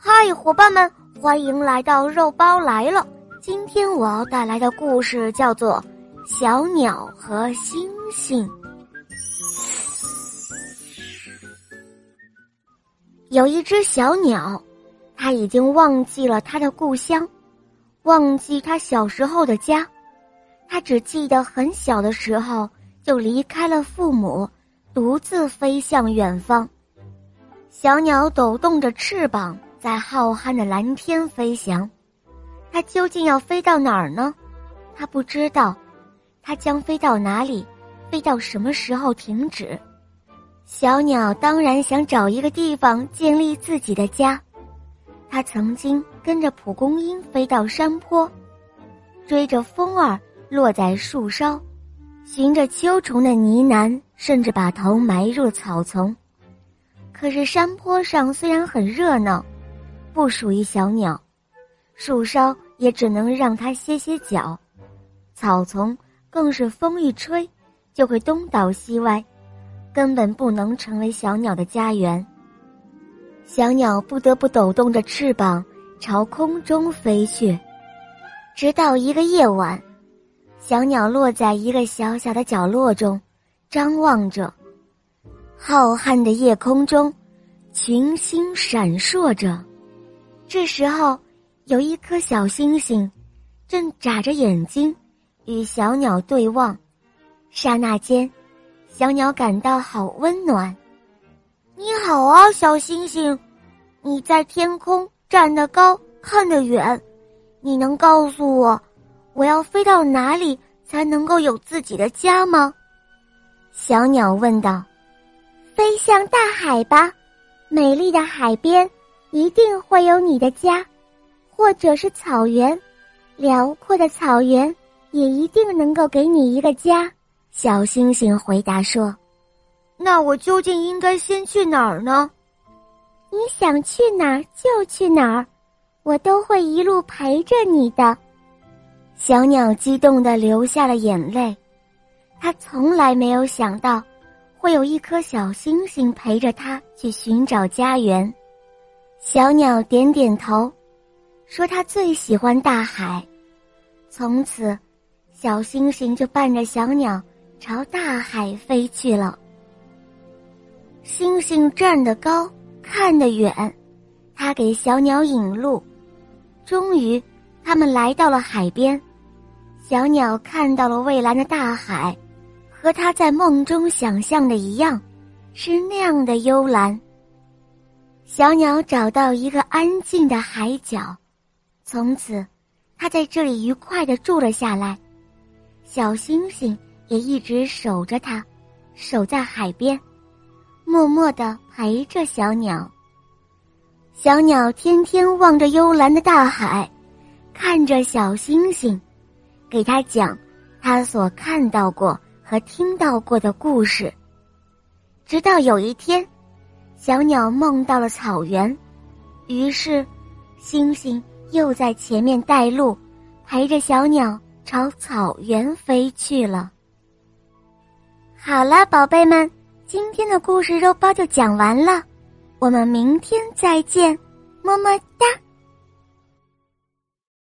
嗨，伙伴们，欢迎来到肉包来了。今天我要带来的故事叫做《小鸟和星星》。有一只小鸟，它已经忘记了它的故乡，忘记它小时候的家，它只记得很小的时候就离开了父母，独自飞向远方。小鸟抖动着翅膀，在浩瀚的蓝天飞翔。它究竟要飞到哪儿呢？它不知道。它将飞到哪里？飞到什么时候停止？小鸟当然想找一个地方建立自己的家。它曾经跟着蒲公英飞到山坡，追着风儿落在树梢，寻着秋虫的呢喃，甚至把头埋入草丛。可是山坡上虽然很热闹，不属于小鸟，树梢也只能让它歇歇脚，草丛更是风一吹就会东倒西歪。根本不能成为小鸟的家园。小鸟不得不抖动着翅膀朝空中飞去，直到一个夜晚，小鸟落在一个小小的角落中，张望着浩瀚的夜空中，群星闪烁着。这时候，有一颗小星星正眨着眼睛与小鸟对望，刹那间。小鸟感到好温暖。你好啊，小星星，你在天空站得高，看得远。你能告诉我，我要飞到哪里才能够有自己的家吗？小鸟问道。飞向大海吧，美丽的海边一定会有你的家，或者是草原，辽阔的草原也一定能够给你一个家。小星星回答说：“那我究竟应该先去哪儿呢？你想去哪儿就去哪儿，我都会一路陪着你的。”小鸟激动的流下了眼泪，它从来没有想到，会有一颗小星星陪着它去寻找家园。小鸟点点头，说：“它最喜欢大海。”从此，小星星就伴着小鸟。朝大海飞去了。星星站得高，看得远，他给小鸟引路。终于，他们来到了海边。小鸟看到了蔚蓝的大海，和它在梦中想象的一样，是那样的幽蓝。小鸟找到一个安静的海角，从此，它在这里愉快的住了下来。小星星。也一直守着它，守在海边，默默的陪着小鸟。小鸟天天望着幽蓝的大海，看着小星星，给他讲他所看到过和听到过的故事。直到有一天，小鸟梦到了草原，于是，星星又在前面带路，陪着小鸟朝草原飞去了。好了，宝贝们，今天的故事肉包就讲完了，我们明天再见，么么哒。